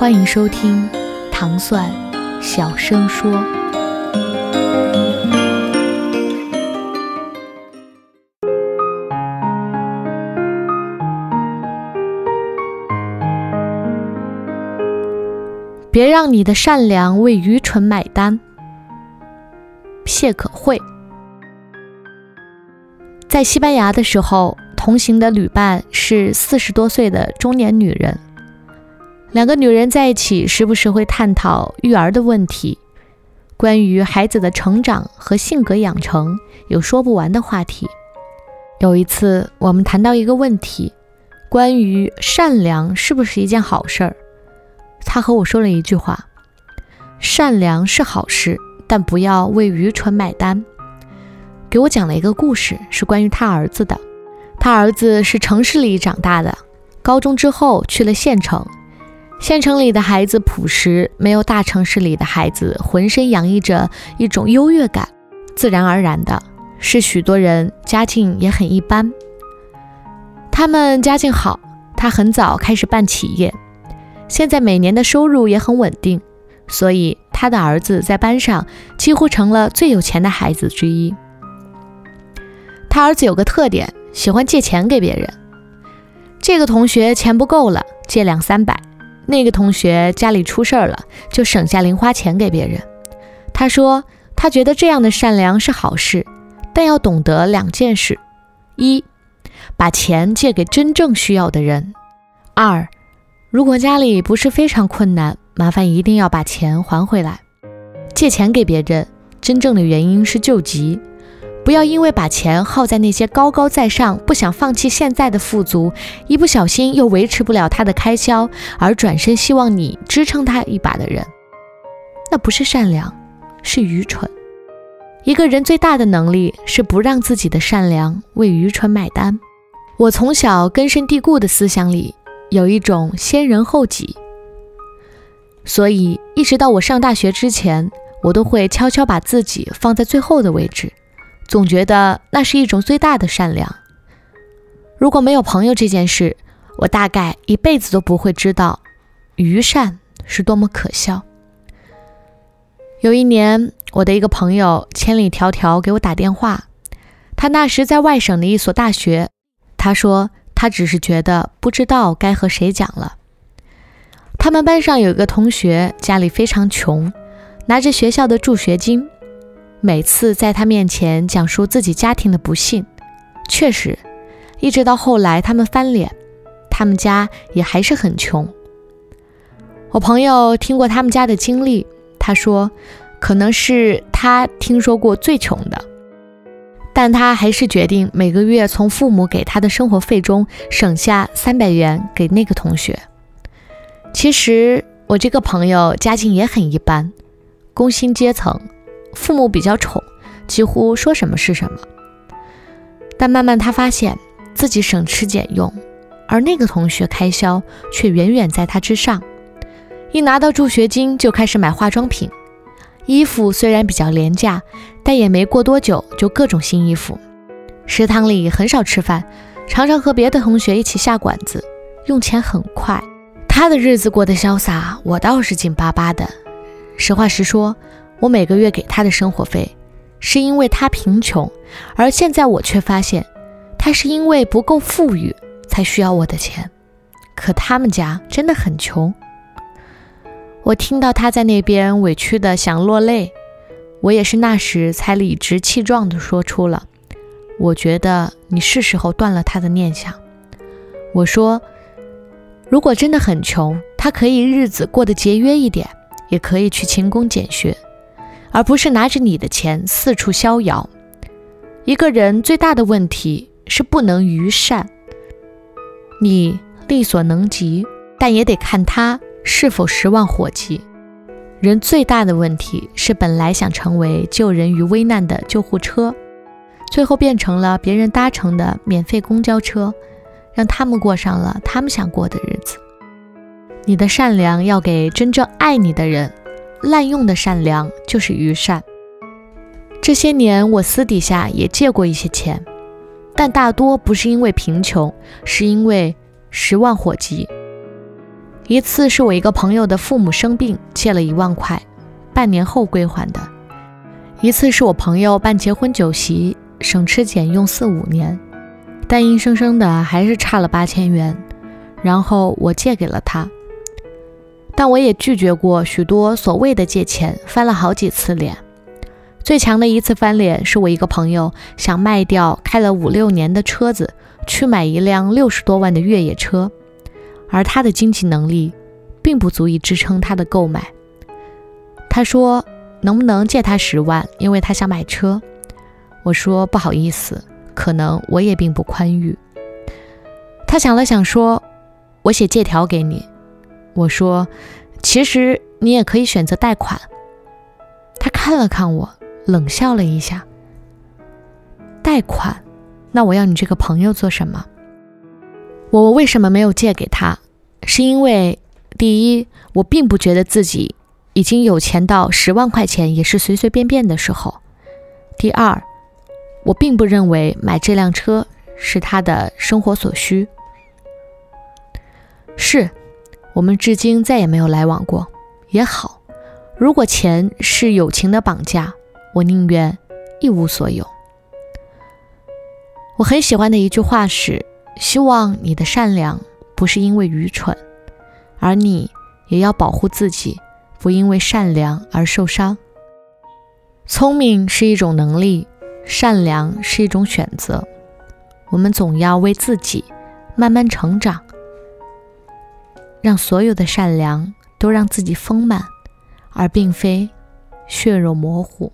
欢迎收听糖蒜小声说。别让你的善良为愚蠢买单。谢可慧在西班牙的时候，同行的旅伴是四十多岁的中年女人。两个女人在一起，时不时会探讨育儿的问题，关于孩子的成长和性格养成，有说不完的话题。有一次，我们谈到一个问题，关于善良是不是一件好事儿。他和我说了一句话：“善良是好事，但不要为愚蠢买单。”给我讲了一个故事，是关于他儿子的。他儿子是城市里长大的，高中之后去了县城。县城里的孩子朴实，没有大城市里的孩子浑身洋溢着一种优越感，自然而然的是许多人家境也很一般。他们家境好，他很早开始办企业。现在每年的收入也很稳定，所以他的儿子在班上几乎成了最有钱的孩子之一。他儿子有个特点，喜欢借钱给别人。这个同学钱不够了，借两三百；那个同学家里出事儿了，就省下零花钱给别人。他说，他觉得这样的善良是好事，但要懂得两件事：一，把钱借给真正需要的人；二。如果家里不是非常困难，麻烦一定要把钱还回来。借钱给别人，真正的原因是救急，不要因为把钱耗在那些高高在上、不想放弃现在的富足，一不小心又维持不了他的开销，而转身希望你支撑他一把的人。那不是善良，是愚蠢。一个人最大的能力是不让自己的善良为愚蠢买单。我从小根深蒂固的思想里。有一种先人后己，所以一直到我上大学之前，我都会悄悄把自己放在最后的位置，总觉得那是一种最大的善良。如果没有朋友这件事，我大概一辈子都不会知道愚善是多么可笑。有一年，我的一个朋友千里迢迢给我打电话，他那时在外省的一所大学，他说。他只是觉得不知道该和谁讲了。他们班上有一个同学家里非常穷，拿着学校的助学金，每次在他面前讲述自己家庭的不幸。确实，一直到后来他们翻脸，他们家也还是很穷。我朋友听过他们家的经历，他说，可能是他听说过最穷的。但他还是决定每个月从父母给他的生活费中省下三百元给那个同学。其实我这个朋友家境也很一般，工薪阶层，父母比较宠，几乎说什么是什么。但慢慢他发现自己省吃俭用，而那个同学开销却远远在他之上。一拿到助学金就开始买化妆品。衣服虽然比较廉价，但也没过多久就各种新衣服。食堂里很少吃饭，常常和别的同学一起下馆子，用钱很快。他的日子过得潇洒，我倒是紧巴巴的。实话实说，我每个月给他的生活费，是因为他贫穷，而现在我却发现，他是因为不够富裕才需要我的钱。可他们家真的很穷。我听到他在那边委屈的想落泪，我也是那时才理直气壮地说出了：“我觉得你是时候断了他的念想。”我说：“如果真的很穷，他可以日子过得节约一点，也可以去勤工俭学，而不是拿着你的钱四处逍遥。一个人最大的问题是不能愚善，你力所能及，但也得看他。”是否十万火急？人最大的问题是，本来想成为救人于危难的救护车，最后变成了别人搭乘的免费公交车，让他们过上了他们想过的日子。你的善良要给真正爱你的人，滥用的善良就是愚善。这些年，我私底下也借过一些钱，但大多不是因为贫穷，是因为十万火急。一次是我一个朋友的父母生病，借了一万块，半年后归还的；一次是我朋友办结婚酒席，省吃俭用四五年，但硬生生的还是差了八千元，然后我借给了他。但我也拒绝过许多所谓的借钱，翻了好几次脸。最强的一次翻脸，是我一个朋友想卖掉开了五六年的车子，去买一辆六十多万的越野车。而他的经济能力并不足以支撑他的购买。他说：“能不能借他十万？因为他想买车。”我说：“不好意思，可能我也并不宽裕。”他想了想说：“我写借条给你。”我说：“其实你也可以选择贷款。”他看了看我，冷笑了一下：“贷款？那我要你这个朋友做什么？”我为什么没有借给他？是因为，第一，我并不觉得自己已经有钱到十万块钱也是随随便便的时候；第二，我并不认为买这辆车是他的生活所需。是，我们至今再也没有来往过，也好。如果钱是友情的绑架，我宁愿一无所有。我很喜欢的一句话是。希望你的善良不是因为愚蠢，而你也要保护自己，不因为善良而受伤。聪明是一种能力，善良是一种选择。我们总要为自己慢慢成长，让所有的善良都让自己丰满，而并非血肉模糊。